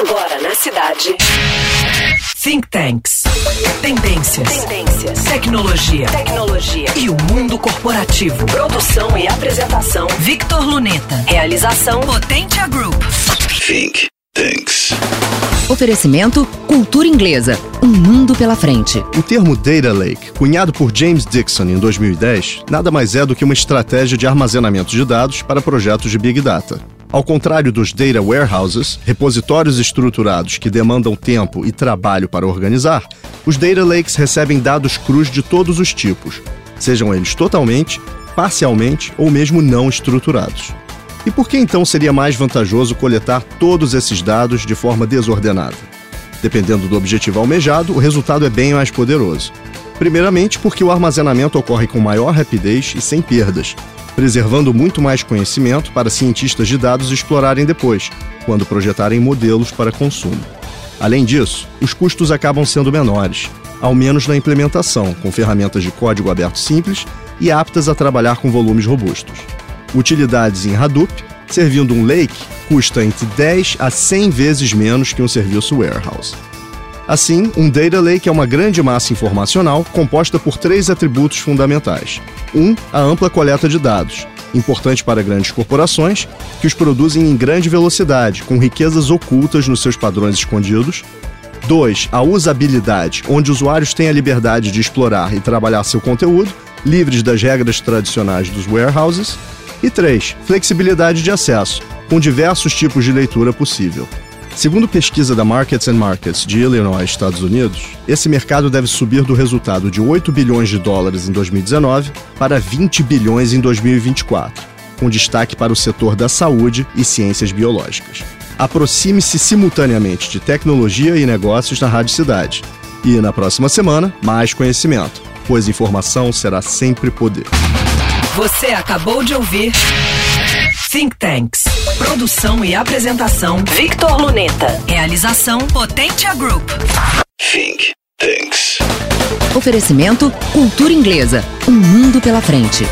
Agora na cidade. Think Tanks. Tendências. Tendências. Tecnologia. Tecnologia. E o mundo corporativo. Produção e apresentação. Victor Luneta. Realização. Potentia Group. Think Tanks. Oferecimento Cultura Inglesa. Um mundo pela frente. O termo Data Lake, cunhado por James Dixon em 2010, nada mais é do que uma estratégia de armazenamento de dados para projetos de Big Data. Ao contrário dos data warehouses, repositórios estruturados que demandam tempo e trabalho para organizar, os data lakes recebem dados crus de todos os tipos, sejam eles totalmente, parcialmente ou mesmo não estruturados. E por que então seria mais vantajoso coletar todos esses dados de forma desordenada? Dependendo do objetivo almejado, o resultado é bem mais poderoso. Primeiramente, porque o armazenamento ocorre com maior rapidez e sem perdas, preservando muito mais conhecimento para cientistas de dados explorarem depois, quando projetarem modelos para consumo. Além disso, os custos acabam sendo menores, ao menos na implementação, com ferramentas de código aberto simples e aptas a trabalhar com volumes robustos. Utilidades em Hadoop, servindo um lake, custa entre 10 a 100 vezes menos que um serviço warehouse. Assim, um Data Lake é uma grande massa informacional composta por três atributos fundamentais. Um, a ampla coleta de dados, importante para grandes corporações, que os produzem em grande velocidade, com riquezas ocultas nos seus padrões escondidos. 2. A usabilidade, onde usuários têm a liberdade de explorar e trabalhar seu conteúdo, livres das regras tradicionais dos warehouses. E 3. Flexibilidade de acesso, com diversos tipos de leitura possível. Segundo pesquisa da Markets and Markets de Illinois, Estados Unidos, esse mercado deve subir do resultado de 8 bilhões de dólares em 2019 para 20 bilhões em 2024, com destaque para o setor da saúde e ciências biológicas. Aproxime-se simultaneamente de tecnologia e negócios na Rádio Cidade. E na próxima semana, mais conhecimento, pois informação será sempre poder. Você acabou de ouvir Think Tanks. Produção e apresentação Victor Luneta. Realização Potentia Group. Think Tanks. Oferecimento Cultura Inglesa. Um mundo pela frente.